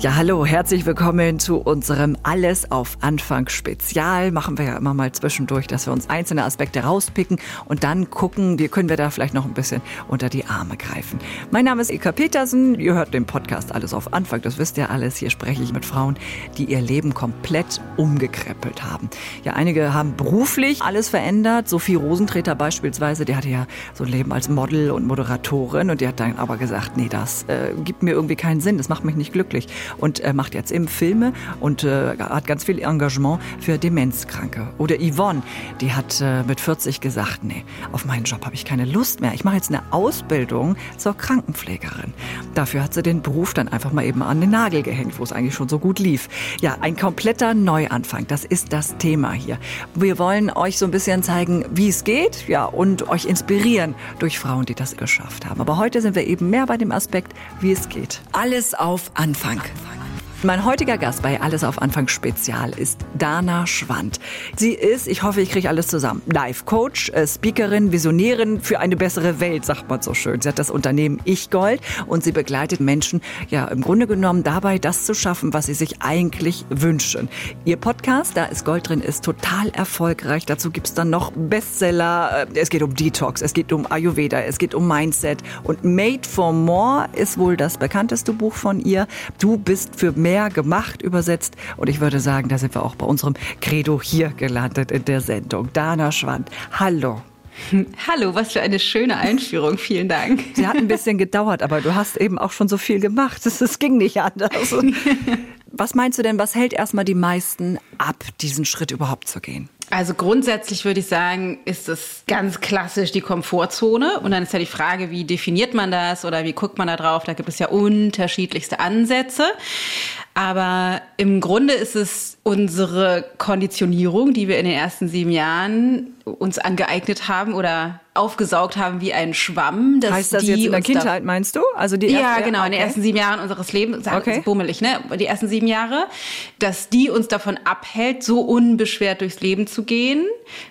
Ja, hallo, herzlich willkommen zu unserem Alles auf Anfang Spezial. Machen wir ja immer mal zwischendurch, dass wir uns einzelne Aspekte rauspicken und dann gucken, wie können wir da vielleicht noch ein bisschen unter die Arme greifen. Mein Name ist Eka Petersen. Ihr hört den Podcast Alles auf Anfang. Das wisst ihr alles. Hier spreche ich mit Frauen, die ihr Leben komplett umgekrempelt haben. Ja, einige haben beruflich alles verändert. Sophie Rosentreter beispielsweise, die hatte ja so ein Leben als Model und Moderatorin und die hat dann aber gesagt, nee, das äh, gibt mir irgendwie keinen Sinn. Das macht mich nicht glücklich und äh, macht jetzt eben Filme und äh, hat ganz viel Engagement für Demenzkranke. Oder Yvonne, die hat äh, mit 40 gesagt, nee, auf meinen Job habe ich keine Lust mehr. Ich mache jetzt eine Ausbildung zur Krankenpflegerin. Dafür hat sie den Beruf dann einfach mal eben an den Nagel gehängt, wo es eigentlich schon so gut lief. Ja, ein kompletter Neuanfang, das ist das Thema hier. Wir wollen euch so ein bisschen zeigen, wie es geht, ja, und euch inspirieren durch Frauen, die das geschafft haben. Aber heute sind wir eben mehr bei dem Aspekt, wie es geht. Alles auf Anfang. Mein heutiger Gast bei Alles auf Anfang Spezial ist Dana Schwand. Sie ist, ich hoffe, ich kriege alles zusammen, Life-Coach, äh, Speakerin, Visionärin für eine bessere Welt, sagt man so schön. Sie hat das Unternehmen Ich Gold und sie begleitet Menschen, ja, im Grunde genommen dabei, das zu schaffen, was sie sich eigentlich wünschen. Ihr Podcast, da ist Gold drin, ist total erfolgreich. Dazu gibt's dann noch Bestseller. Äh, es geht um Detox, es geht um Ayurveda, es geht um Mindset. Und Made for More ist wohl das bekannteste Buch von ihr. Du bist für mehr mehr gemacht übersetzt. Und ich würde sagen, da sind wir auch bei unserem Credo hier gelandet in der Sendung. Dana Schwand, hallo. Hallo, was für eine schöne Einführung. Vielen Dank. Sie hat ein bisschen gedauert, aber du hast eben auch schon so viel gemacht. Es ging nicht anders. Was meinst du denn, was hält erstmal die meisten ab, diesen Schritt überhaupt zu gehen? Also grundsätzlich würde ich sagen, ist es ganz klassisch die Komfortzone. Und dann ist ja die Frage, wie definiert man das oder wie guckt man da drauf? Da gibt es ja unterschiedlichste Ansätze. Aber im Grunde ist es unsere Konditionierung, die wir in den ersten sieben Jahren uns angeeignet haben oder aufgesaugt haben wie ein Schwamm. Dass heißt das jetzt in der Kindheit, meinst du? Also die ja, erste, genau, okay. in den ersten sieben Jahren unseres Lebens, sagen okay. bummelig, ne? Die ersten sieben Jahre, dass die uns davon abhält, so unbeschwert durchs Leben zu gehen,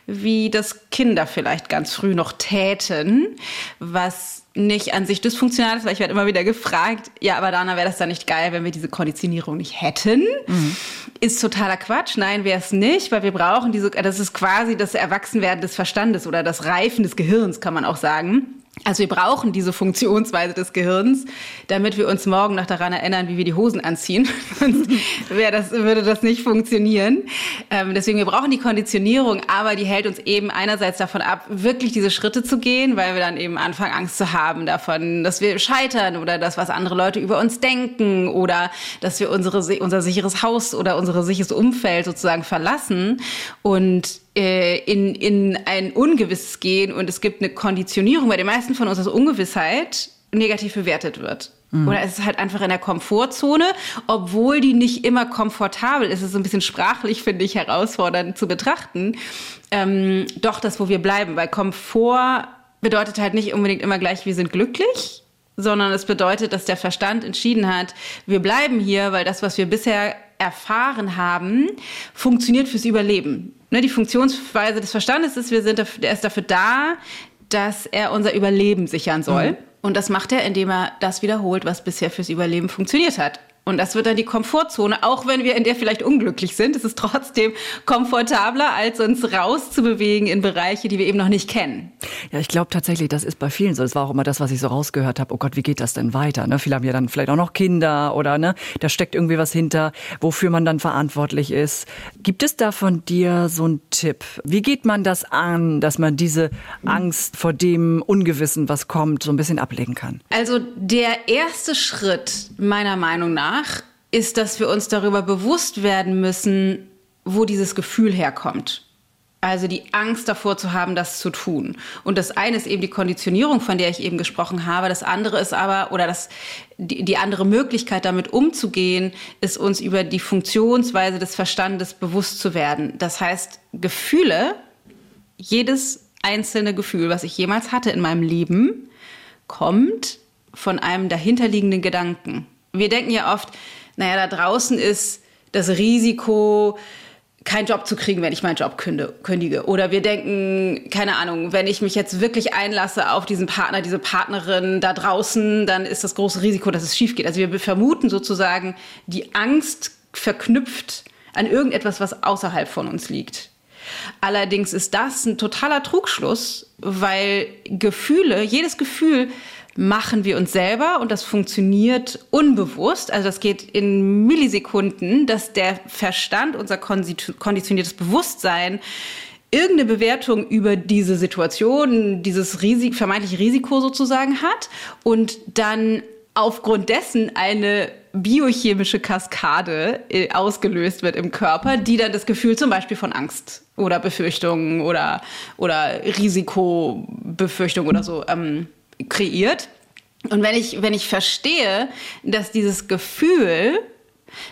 wie das Kinder vielleicht ganz früh noch täten, was nicht an sich dysfunktional ist, weil ich werde immer wieder gefragt, ja, aber Dana, wäre das dann nicht geil, wenn wir diese Konditionierung nicht hätten? Mhm. Ist totaler Quatsch. Nein, wäre es nicht, weil wir brauchen diese, das ist quasi das Erwachsenwerden des Verstandes oder das Reifen des Gehirns, kann man auch sagen. Also wir brauchen diese Funktionsweise des Gehirns, damit wir uns morgen noch daran erinnern, wie wir die Hosen anziehen. Sonst das, würde das nicht funktionieren. Ähm, deswegen, wir brauchen die Konditionierung, aber die hält uns eben einerseits davon ab, wirklich diese Schritte zu gehen, weil wir dann eben anfangen, Angst zu haben davon, dass wir scheitern oder das, was andere Leute über uns denken oder dass wir unsere, unser sicheres Haus oder unser sicheres Umfeld sozusagen verlassen. Und äh, in, in ein Ungewisses gehen und es gibt eine Konditionierung bei den meisten von uns, dass Ungewissheit negativ bewertet wird. Mhm. Oder es ist halt einfach in der Komfortzone, obwohl die nicht immer komfortabel ist. Es ist so ein bisschen sprachlich, finde ich, herausfordernd zu betrachten. Ähm, doch das, wo wir bleiben, weil Komfort bedeutet halt nicht unbedingt immer gleich, wir sind glücklich, sondern es bedeutet, dass der Verstand entschieden hat, wir bleiben hier, weil das, was wir bisher erfahren haben, funktioniert fürs Überleben. Ne, die Funktionsweise des Verstandes ist, wir sind dafür, er ist dafür da, dass er unser Überleben sichern soll. Mhm. Und das macht er, indem er das wiederholt, was bisher fürs Überleben funktioniert hat. Und das wird dann die Komfortzone, auch wenn wir in der vielleicht unglücklich sind. Es ist trotzdem komfortabler, als uns rauszubewegen in Bereiche, die wir eben noch nicht kennen. Ja, ich glaube tatsächlich, das ist bei vielen so. Das war auch immer das, was ich so rausgehört habe. Oh Gott, wie geht das denn weiter? Ne? Viele haben ja dann vielleicht auch noch Kinder oder ne, da steckt irgendwie was hinter, wofür man dann verantwortlich ist. Gibt es da von dir so einen Tipp? Wie geht man das an, dass man diese Angst vor dem Ungewissen, was kommt, so ein bisschen ablegen kann? Also der erste Schritt meiner Meinung nach ist, dass wir uns darüber bewusst werden müssen, wo dieses Gefühl herkommt. Also die Angst davor zu haben, das zu tun. Und das eine ist eben die Konditionierung, von der ich eben gesprochen habe. Das andere ist aber, oder das, die, die andere Möglichkeit, damit umzugehen, ist uns über die Funktionsweise des Verstandes bewusst zu werden. Das heißt, Gefühle, jedes einzelne Gefühl, was ich jemals hatte in meinem Leben, kommt von einem dahinterliegenden Gedanken wir denken ja oft, naja, da draußen ist das Risiko, keinen Job zu kriegen, wenn ich meinen Job kündige. Oder wir denken, keine Ahnung, wenn ich mich jetzt wirklich einlasse auf diesen Partner, diese Partnerin da draußen, dann ist das große Risiko, dass es schief geht. Also wir vermuten sozusagen die Angst verknüpft an irgendetwas, was außerhalb von uns liegt. Allerdings ist das ein totaler Trugschluss, weil Gefühle, jedes Gefühl machen wir uns selber und das funktioniert unbewusst. Also das geht in Millisekunden, dass der Verstand, unser konditioniertes Bewusstsein, irgendeine Bewertung über diese Situation, dieses Risik, vermeintliche Risiko sozusagen hat und dann aufgrund dessen eine biochemische Kaskade äh, ausgelöst wird im Körper, die dann das Gefühl zum Beispiel von Angst oder Befürchtungen oder, oder Risikobefürchtung oder so ähm, kreiert. Und wenn ich, wenn ich verstehe, dass dieses Gefühl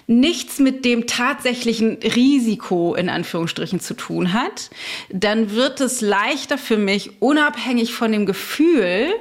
nichts mit dem tatsächlichen Risiko in Anführungsstrichen zu tun hat, dann wird es leichter für mich, unabhängig von dem Gefühl,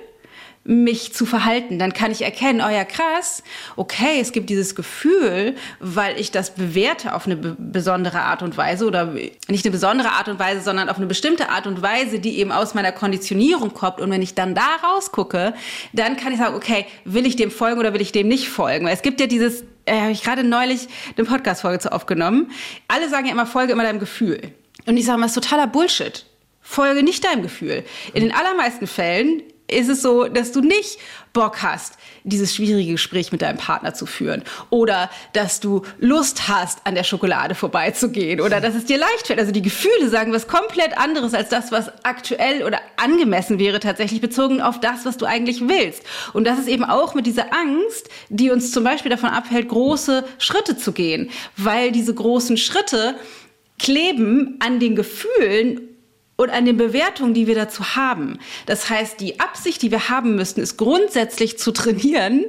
mich zu verhalten. Dann kann ich erkennen, oh ja, krass, okay, es gibt dieses Gefühl, weil ich das bewerte auf eine besondere Art und Weise oder nicht eine besondere Art und Weise, sondern auf eine bestimmte Art und Weise, die eben aus meiner Konditionierung kommt. Und wenn ich dann da rausgucke, dann kann ich sagen, okay, will ich dem folgen oder will ich dem nicht folgen? Weil es gibt ja dieses, äh, habe ich gerade neulich eine Podcast-Folge zu aufgenommen. Alle sagen ja immer, folge immer deinem Gefühl. Und ich sage mal, das ist totaler Bullshit. Folge nicht deinem Gefühl. In den allermeisten Fällen ist es so, dass du nicht Bock hast, dieses schwierige Gespräch mit deinem Partner zu führen oder dass du Lust hast, an der Schokolade vorbeizugehen oder dass es dir leicht fällt. Also die Gefühle sagen was komplett anderes als das, was aktuell oder angemessen wäre, tatsächlich bezogen auf das, was du eigentlich willst. Und das ist eben auch mit dieser Angst, die uns zum Beispiel davon abhält, große Schritte zu gehen, weil diese großen Schritte kleben an den Gefühlen und an den Bewertungen, die wir dazu haben. Das heißt, die Absicht, die wir haben müssten, ist grundsätzlich zu trainieren,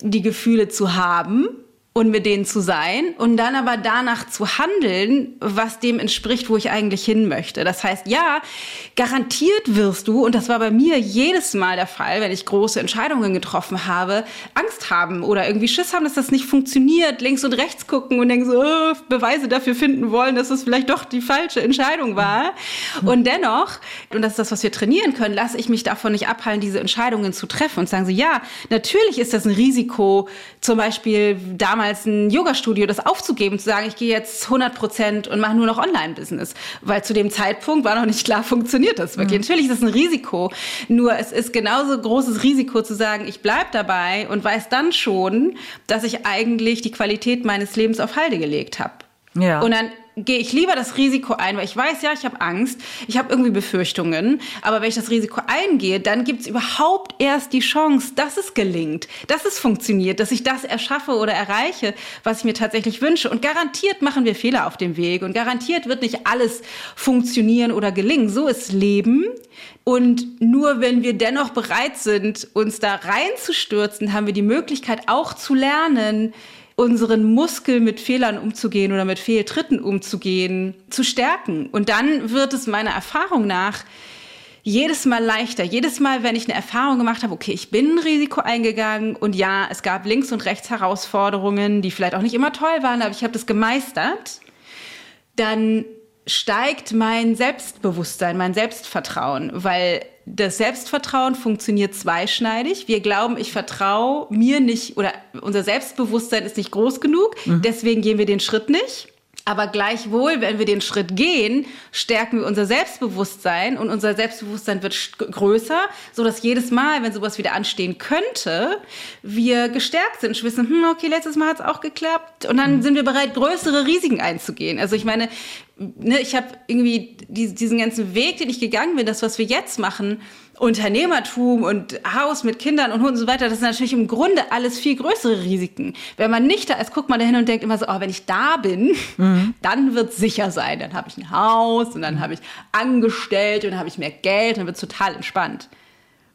die Gefühle zu haben und mit denen zu sein und dann aber danach zu handeln, was dem entspricht, wo ich eigentlich hin möchte. Das heißt, ja, garantiert wirst du, und das war bei mir jedes Mal der Fall, wenn ich große Entscheidungen getroffen habe, Angst haben oder irgendwie Schiss haben, dass das nicht funktioniert, links und rechts gucken und denken so, oh, Beweise dafür finden wollen, dass es vielleicht doch die falsche Entscheidung war. Und dennoch, und das ist das, was wir trainieren können, lasse ich mich davon nicht abhalten, diese Entscheidungen zu treffen und sagen so, ja, natürlich ist das ein Risiko, zum Beispiel damals damals ein Yoga-Studio, das aufzugeben, zu sagen, ich gehe jetzt 100 Prozent und mache nur noch Online-Business. Weil zu dem Zeitpunkt war noch nicht klar, funktioniert das wirklich. Mhm. Natürlich ist das ein Risiko. Nur es ist genauso großes Risiko zu sagen, ich bleibe dabei und weiß dann schon, dass ich eigentlich die Qualität meines Lebens auf Halde gelegt habe. Ja. Und dann gehe ich lieber das Risiko ein, weil ich weiß, ja, ich habe Angst, ich habe irgendwie Befürchtungen, aber wenn ich das Risiko eingehe, dann gibt es überhaupt erst die Chance, dass es gelingt, dass es funktioniert, dass ich das erschaffe oder erreiche, was ich mir tatsächlich wünsche. Und garantiert machen wir Fehler auf dem Weg und garantiert wird nicht alles funktionieren oder gelingen. So ist Leben. Und nur wenn wir dennoch bereit sind, uns da reinzustürzen, haben wir die Möglichkeit auch zu lernen, unseren Muskel mit Fehlern umzugehen oder mit Fehltritten umzugehen, zu stärken. Und dann wird es meiner Erfahrung nach jedes Mal leichter. Jedes Mal, wenn ich eine Erfahrung gemacht habe, okay, ich bin ein Risiko eingegangen und ja, es gab links und rechts Herausforderungen, die vielleicht auch nicht immer toll waren, aber ich habe das gemeistert, dann steigt mein Selbstbewusstsein, mein Selbstvertrauen, weil das Selbstvertrauen funktioniert zweischneidig. Wir glauben, ich vertraue mir nicht oder unser Selbstbewusstsein ist nicht groß genug, mhm. deswegen gehen wir den Schritt nicht. Aber gleichwohl, wenn wir den Schritt gehen, stärken wir unser Selbstbewusstsein und unser Selbstbewusstsein wird größer, so dass jedes Mal, wenn sowas wieder anstehen könnte, wir gestärkt sind, und wissen, hm, okay, letztes Mal hat es auch geklappt und dann mhm. sind wir bereit, größere Risiken einzugehen. Also ich meine, ne, ich habe irgendwie diesen ganzen Weg, den ich gegangen bin, das, was wir jetzt machen, Unternehmertum und Haus mit Kindern und Hunden und so weiter, das ist natürlich im Grunde alles viel größere Risiken. Wenn man nicht da ist, guckt man da hin und denkt immer so, oh, wenn ich da bin, mhm. dann wird es sicher sein. Dann habe ich ein Haus und dann habe ich Angestellte und dann habe ich mehr Geld und dann wird es total entspannt.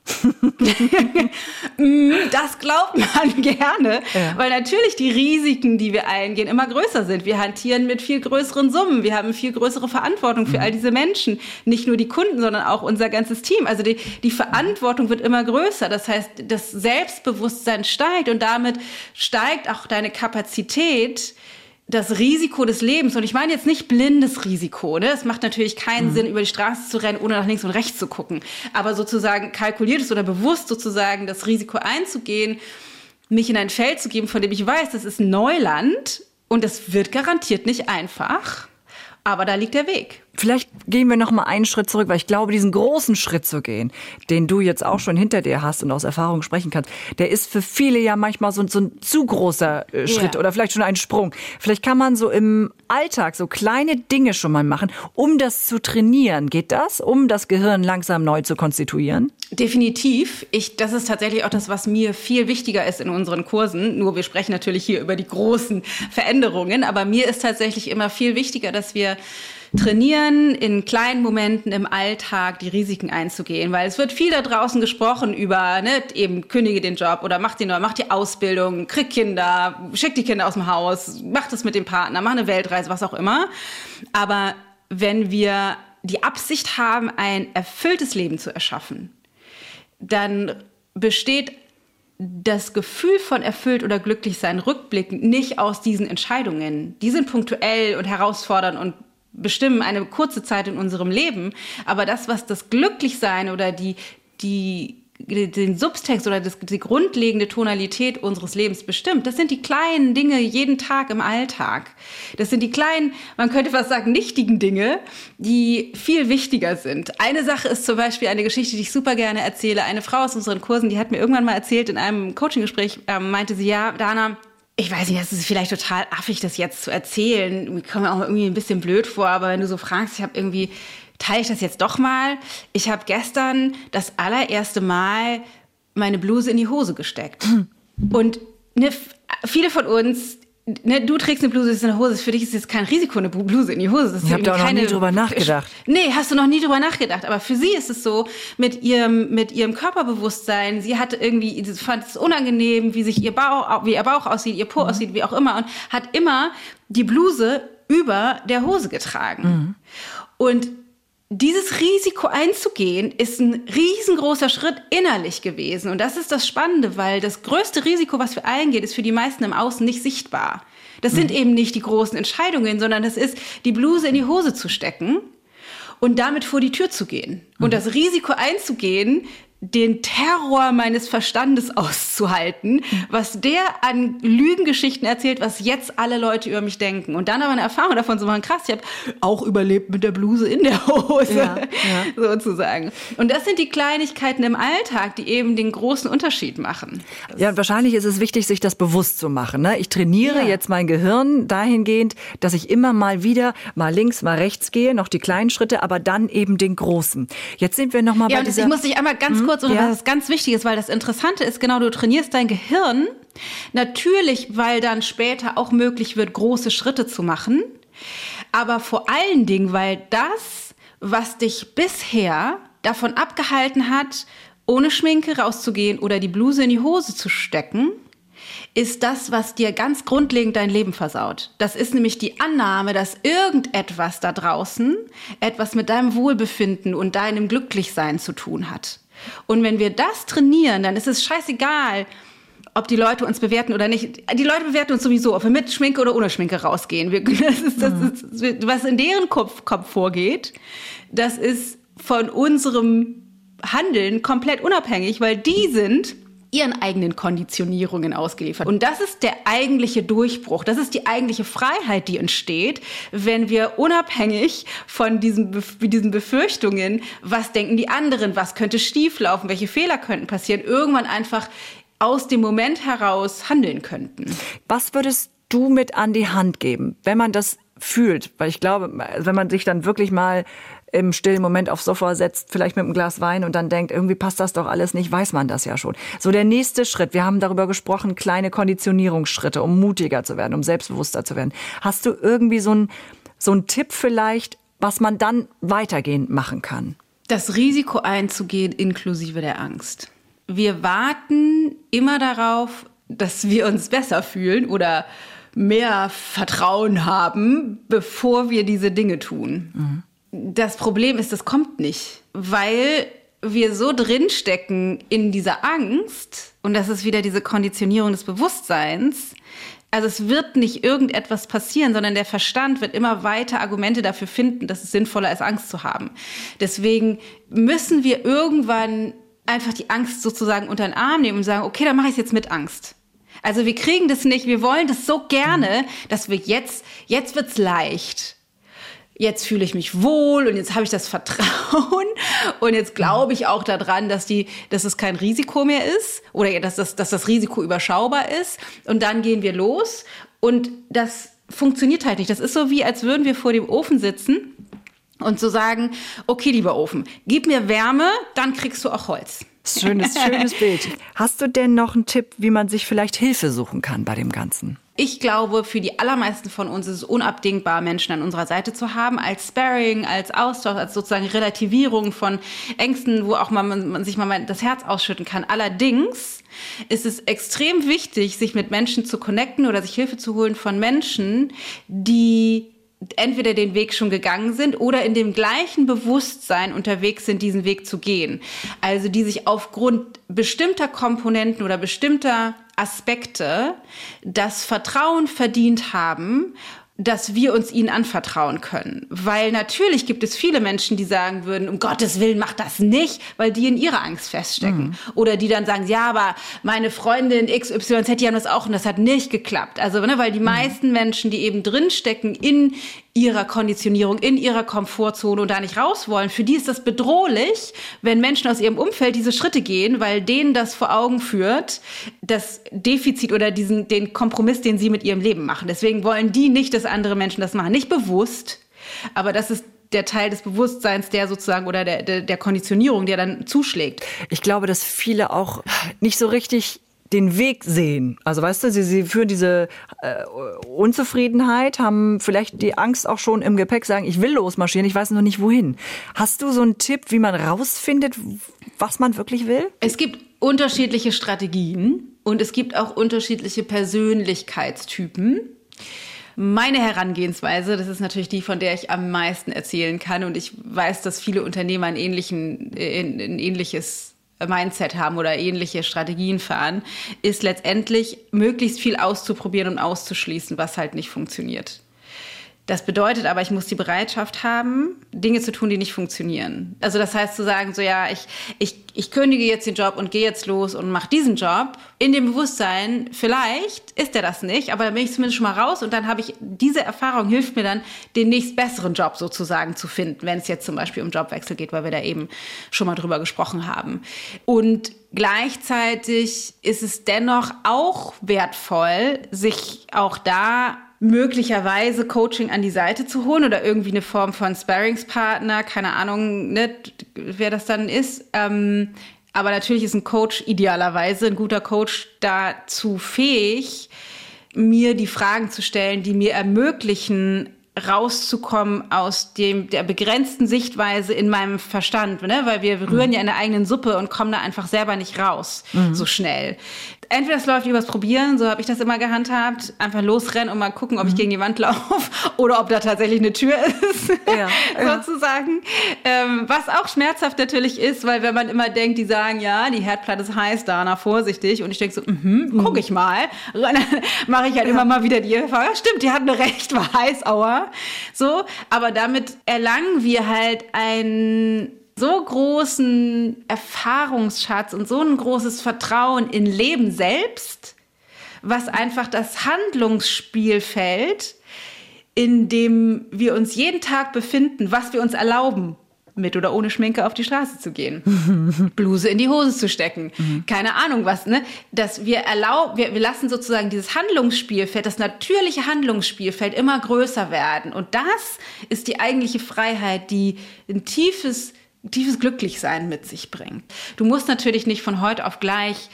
Mm, das glaubt man gerne, ja. weil natürlich die Risiken, die wir eingehen, immer größer sind. Wir hantieren mit viel größeren Summen. Wir haben viel größere Verantwortung für mhm. all diese Menschen. Nicht nur die Kunden, sondern auch unser ganzes Team. Also die, die Verantwortung wird immer größer. Das heißt, das Selbstbewusstsein steigt und damit steigt auch deine Kapazität, das Risiko des Lebens, und ich meine jetzt nicht blindes Risiko, ne? es macht natürlich keinen mhm. Sinn, über die Straße zu rennen, ohne nach links und rechts zu gucken, aber sozusagen kalkuliertes oder bewusst sozusagen das Risiko einzugehen, mich in ein Feld zu geben, von dem ich weiß, das ist Neuland und es wird garantiert nicht einfach, aber da liegt der Weg. Vielleicht gehen wir noch mal einen Schritt zurück, weil ich glaube, diesen großen Schritt zu gehen, den du jetzt auch schon hinter dir hast und aus Erfahrung sprechen kannst, der ist für viele ja manchmal so, so ein zu großer äh, Schritt yeah. oder vielleicht schon ein Sprung. Vielleicht kann man so im Alltag so kleine Dinge schon mal machen, um das zu trainieren. Geht das, um das Gehirn langsam neu zu konstituieren? Definitiv. Ich, das ist tatsächlich auch das, was mir viel wichtiger ist in unseren Kursen. Nur wir sprechen natürlich hier über die großen Veränderungen, aber mir ist tatsächlich immer viel wichtiger, dass wir trainieren, in kleinen Momenten im Alltag die Risiken einzugehen, weil es wird viel da draußen gesprochen über, ne, eben kündige den Job oder mach den mach die Ausbildung, krieg Kinder, schick die Kinder aus dem Haus, mach das mit dem Partner, mach eine Weltreise, was auch immer. Aber wenn wir die Absicht haben, ein erfülltes Leben zu erschaffen, dann besteht das Gefühl von erfüllt oder glücklich sein rückblickend nicht aus diesen Entscheidungen. Die sind punktuell und herausfordernd und bestimmen eine kurze Zeit in unserem Leben, aber das, was das Glücklichsein oder die, die den Subtext oder das, die grundlegende Tonalität unseres Lebens bestimmt. Das sind die kleinen Dinge jeden Tag im Alltag. Das sind die kleinen, man könnte fast sagen, nichtigen Dinge, die viel wichtiger sind. Eine Sache ist zum Beispiel eine Geschichte, die ich super gerne erzähle. Eine Frau aus unseren Kursen, die hat mir irgendwann mal erzählt in einem Coaching-Gespräch, ähm, meinte sie, ja, Dana, ich weiß nicht, das ist vielleicht total affig, das jetzt zu erzählen. Mir kommt auch irgendwie ein bisschen blöd vor, aber wenn du so fragst, ich habe irgendwie, teile ich das jetzt doch mal. Ich habe gestern das allererste Mal meine Bluse in die Hose gesteckt. Hm. Und ne, viele von uns ne, du trägst eine Bluse, das ist eine Hose. Für dich ist jetzt kein Risiko, eine Bluse in die Hose. Das ich habe da auch keine, noch nie drüber nachgedacht. Nee, hast du noch nie drüber nachgedacht. Aber für sie ist es so, mit ihrem, mit ihrem Körperbewusstsein, sie hat irgendwie, sie fand es unangenehm, wie sich ihr Bauch, wie ihr Bauch aussieht, ihr Po mhm. aussieht, wie auch immer. Und hat immer die Bluse über der Hose getragen. Mhm. Und dieses Risiko einzugehen, ist ein riesengroßer Schritt innerlich gewesen. Und das ist das Spannende, weil das größte Risiko, was wir eingehen, ist für die meisten im Außen nicht sichtbar. Das sind mhm. eben nicht die großen Entscheidungen, sondern das ist, die Bluse in die Hose zu stecken und damit vor die Tür zu gehen. Und mhm. das Risiko einzugehen, den Terror meines Verstandes auszuhalten, was der an Lügengeschichten erzählt, was jetzt alle Leute über mich denken. Und dann aber eine Erfahrung davon zu machen, krass, ich habe auch überlebt mit der Bluse in der Hose, ja, ja. sozusagen. Und das sind die Kleinigkeiten im Alltag, die eben den großen Unterschied machen. Ja, und wahrscheinlich ist es wichtig, sich das bewusst zu machen. Ne? Ich trainiere ja. jetzt mein Gehirn dahingehend, dass ich immer mal wieder mal links, mal rechts gehe, noch die kleinen Schritte, aber dann eben den großen. Jetzt sind wir noch mal ja, bei dieser... Ich muss dich einmal ganz? Kurz, oder ja. was ganz wichtig ist, weil das Interessante ist, genau, du trainierst dein Gehirn natürlich, weil dann später auch möglich wird, große Schritte zu machen, aber vor allen Dingen, weil das, was dich bisher davon abgehalten hat, ohne Schminke rauszugehen oder die Bluse in die Hose zu stecken, ist das, was dir ganz grundlegend dein Leben versaut. Das ist nämlich die Annahme, dass irgendetwas da draußen etwas mit deinem Wohlbefinden und deinem Glücklichsein zu tun hat. Und wenn wir das trainieren, dann ist es scheißegal, ob die Leute uns bewerten oder nicht. Die Leute bewerten uns sowieso, ob wir mit Schminke oder ohne Schminke rausgehen. Wir, das ist, das ist, was in deren Kopf, Kopf vorgeht, das ist von unserem Handeln komplett unabhängig, weil die sind ihren eigenen Konditionierungen ausgeliefert. Und das ist der eigentliche Durchbruch. Das ist die eigentliche Freiheit, die entsteht, wenn wir unabhängig von diesen, diesen Befürchtungen, was denken die anderen, was könnte schieflaufen, welche Fehler könnten passieren, irgendwann einfach aus dem Moment heraus handeln könnten. Was würdest du mit an die Hand geben, wenn man das fühlt? Weil ich glaube, wenn man sich dann wirklich mal im stillen Moment aufs Sofa setzt, vielleicht mit einem Glas Wein und dann denkt, irgendwie passt das doch alles nicht, weiß man das ja schon. So der nächste Schritt, wir haben darüber gesprochen, kleine Konditionierungsschritte, um mutiger zu werden, um selbstbewusster zu werden. Hast du irgendwie so einen so Tipp vielleicht, was man dann weitergehend machen kann? Das Risiko einzugehen inklusive der Angst. Wir warten immer darauf, dass wir uns besser fühlen oder mehr Vertrauen haben, bevor wir diese Dinge tun. Mhm. Das Problem ist, das kommt nicht, weil wir so drinstecken in dieser Angst, und das ist wieder diese Konditionierung des Bewusstseins, Also es wird nicht irgendetwas passieren, sondern der Verstand wird immer weiter Argumente dafür finden, dass es sinnvoller ist, Angst zu haben. Deswegen müssen wir irgendwann einfach die Angst sozusagen unter den Arm nehmen und sagen, okay, dann mache ich es jetzt mit Angst. Also wir kriegen das nicht, wir wollen das so gerne, dass wir jetzt, jetzt wird's leicht jetzt fühle ich mich wohl und jetzt habe ich das Vertrauen und jetzt glaube ich auch daran, dass die, dass es kein Risiko mehr ist oder dass das, dass das Risiko überschaubar ist. Und dann gehen wir los und das funktioniert halt nicht. Das ist so wie, als würden wir vor dem Ofen sitzen und zu so sagen, okay, lieber Ofen, gib mir Wärme, dann kriegst du auch Holz. Schönes, schönes Bild. Hast du denn noch einen Tipp, wie man sich vielleicht Hilfe suchen kann bei dem Ganzen? Ich glaube, für die allermeisten von uns ist es unabdingbar, Menschen an unserer Seite zu haben, als Sparring, als Austausch, als sozusagen Relativierung von Ängsten, wo auch man, man sich mal das Herz ausschütten kann. Allerdings ist es extrem wichtig, sich mit Menschen zu connecten oder sich Hilfe zu holen von Menschen, die entweder den Weg schon gegangen sind oder in dem gleichen Bewusstsein unterwegs sind, diesen Weg zu gehen. Also die sich aufgrund bestimmter Komponenten oder bestimmter Aspekte das Vertrauen verdient haben dass wir uns ihnen anvertrauen können. Weil natürlich gibt es viele Menschen, die sagen würden, um Gottes Willen, mach das nicht, weil die in ihrer Angst feststecken. Mhm. Oder die dann sagen, ja, aber meine Freundin XYZ, die haben das auch und das hat nicht geklappt. Also, ne, weil die mhm. meisten Menschen, die eben drinstecken in ihrer Konditionierung, in ihrer Komfortzone und da nicht raus wollen, für die ist das bedrohlich, wenn Menschen aus ihrem Umfeld diese Schritte gehen, weil denen das vor Augen führt, das Defizit oder diesen, den Kompromiss, den sie mit ihrem Leben machen. Deswegen wollen die nicht, dass andere Menschen das machen. Nicht bewusst, aber das ist der Teil des Bewusstseins, der sozusagen oder der, der, der Konditionierung, der dann zuschlägt. Ich glaube, dass viele auch nicht so richtig den Weg sehen. Also weißt du, sie, sie führen diese äh, Unzufriedenheit, haben vielleicht die Angst auch schon im Gepäck, sagen, ich will losmarschieren, ich weiß noch nicht wohin. Hast du so einen Tipp, wie man rausfindet, was man wirklich will? Es gibt unterschiedliche Strategien und es gibt auch unterschiedliche Persönlichkeitstypen. Meine Herangehensweise, das ist natürlich die, von der ich am meisten erzählen kann und ich weiß, dass viele Unternehmer ein, ähnlichen, ein ähnliches Mindset haben oder ähnliche Strategien fahren, ist letztendlich möglichst viel auszuprobieren und auszuschließen, was halt nicht funktioniert. Das bedeutet aber, ich muss die Bereitschaft haben, Dinge zu tun, die nicht funktionieren. Also das heißt zu sagen, so ja, ich, ich, ich kündige jetzt den Job und gehe jetzt los und mache diesen Job. In dem Bewusstsein, vielleicht ist er das nicht, aber dann bin ich zumindest schon mal raus und dann habe ich, diese Erfahrung hilft mir dann, den nächst besseren Job sozusagen zu finden, wenn es jetzt zum Beispiel um Jobwechsel geht, weil wir da eben schon mal drüber gesprochen haben. Und gleichzeitig ist es dennoch auch wertvoll, sich auch da möglicherweise Coaching an die Seite zu holen oder irgendwie eine Form von Sparringspartner, keine Ahnung, ne, wer das dann ist. Ähm, aber natürlich ist ein Coach idealerweise, ein guter Coach dazu fähig, mir die Fragen zu stellen, die mir ermöglichen, rauszukommen aus dem der begrenzten Sichtweise in meinem Verstand, ne? weil wir rühren mhm. ja in der eigenen Suppe und kommen da einfach selber nicht raus mhm. so schnell entweder es läuft übers Probieren, so habe ich das immer gehandhabt, einfach losrennen und mal gucken, ob ich mhm. gegen die Wand laufe oder ob da tatsächlich eine Tür ist, ja, sozusagen. Ja. Ähm, was auch schmerzhaft natürlich ist, weil wenn man immer denkt, die sagen, ja, die Herdplatte ist heiß, Dana, vorsichtig. Und ich denke so, mhm, mhm. guck ich mal. mache ich halt ja. immer mal wieder die Erfahrung, stimmt, die hat eine recht, war heiß, aua. So, aber damit erlangen wir halt ein so großen Erfahrungsschatz und so ein großes Vertrauen in Leben selbst, was einfach das Handlungsspielfeld, in dem wir uns jeden Tag befinden, was wir uns erlauben, mit oder ohne Schminke auf die Straße zu gehen, Bluse in die Hose zu stecken, mhm. keine Ahnung was, ne? Dass wir erlauben, wir, wir lassen sozusagen dieses Handlungsspielfeld, das natürliche Handlungsspielfeld immer größer werden. Und das ist die eigentliche Freiheit, die ein tiefes tiefes Glücklichsein mit sich bringt. Du musst natürlich nicht von heute auf gleich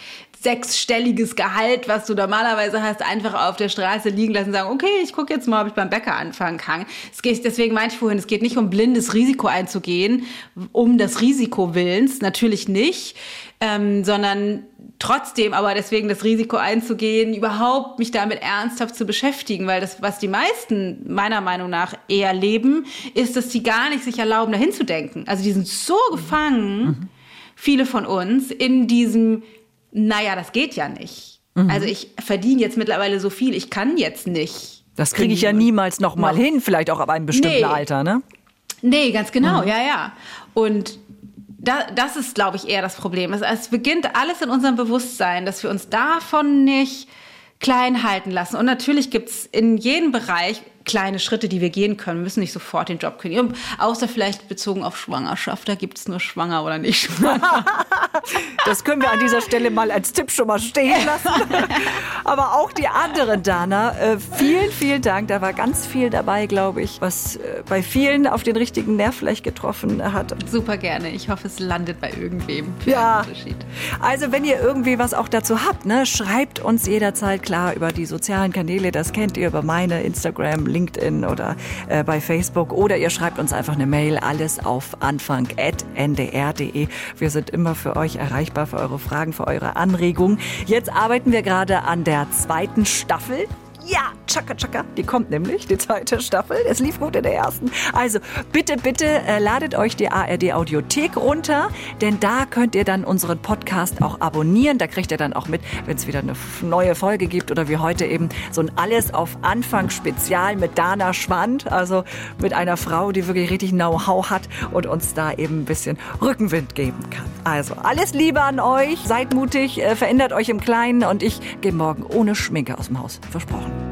sechsstelliges Gehalt, was du normalerweise hast, einfach auf der Straße liegen lassen und sagen, okay, ich gucke jetzt mal, ob ich beim Bäcker anfangen kann. Es geht, deswegen meinte ich vorhin, es geht nicht um blindes Risiko einzugehen, um das Risiko willens, natürlich nicht, ähm, sondern trotzdem aber deswegen das Risiko einzugehen, überhaupt mich damit ernsthaft zu beschäftigen, weil das, was die meisten meiner Meinung nach eher leben, ist, dass sie gar nicht sich erlauben, dahin zu denken. Also die sind so gefangen, mhm. viele von uns, in diesem naja, das geht ja nicht. Mhm. Also ich verdiene jetzt mittlerweile so viel, ich kann jetzt nicht. Das kriege ich ja niemals noch mal noch. hin, vielleicht auch ab einem bestimmten nee. Alter, ne? Nee, ganz genau, mhm. ja, ja. Und da, das ist, glaube ich, eher das Problem. Es, es beginnt alles in unserem Bewusstsein, dass wir uns davon nicht klein halten lassen. Und natürlich gibt es in jedem Bereich kleine Schritte, die wir gehen können. Wir müssen nicht sofort den Job kündigen. Außer vielleicht bezogen auf Schwangerschaft. Da gibt es nur schwanger oder nicht schwanger. das können wir an dieser Stelle mal als Tipp schon mal stehen lassen. Aber auch die anderen, Dana, äh, vielen, vielen Dank. Da war ganz viel dabei, glaube ich, was äh, bei vielen auf den richtigen Nerv vielleicht getroffen hat. Super gerne. Ich hoffe, es landet bei irgendwem. ja. Also, wenn ihr irgendwie was auch dazu habt, ne, schreibt uns jederzeit klar über die sozialen Kanäle. Das kennt ihr über meine Instagram, LinkedIn oder äh, bei Facebook oder ihr schreibt uns einfach eine Mail, alles auf anfang.ndr.de. Wir sind immer für euch erreichbar, für eure Fragen, für eure Anregungen. Jetzt arbeiten wir gerade an der zweiten Staffel. Ja, Chaka Chaka, die kommt nämlich, die zweite Staffel. Es lief gut in der ersten. Also bitte, bitte äh, ladet euch die ARD Audiothek runter, denn da könnt ihr dann unseren Podcast auch abonnieren. Da kriegt ihr dann auch mit, wenn es wieder eine neue Folge gibt oder wie heute eben so ein Alles auf Anfang Spezial mit Dana Schwand, also mit einer Frau, die wirklich richtig Know-how hat und uns da eben ein bisschen Rückenwind geben kann. Also alles Liebe an euch, seid mutig, äh, verändert euch im Kleinen und ich gehe morgen ohne Schminke aus dem Haus. Versprochen.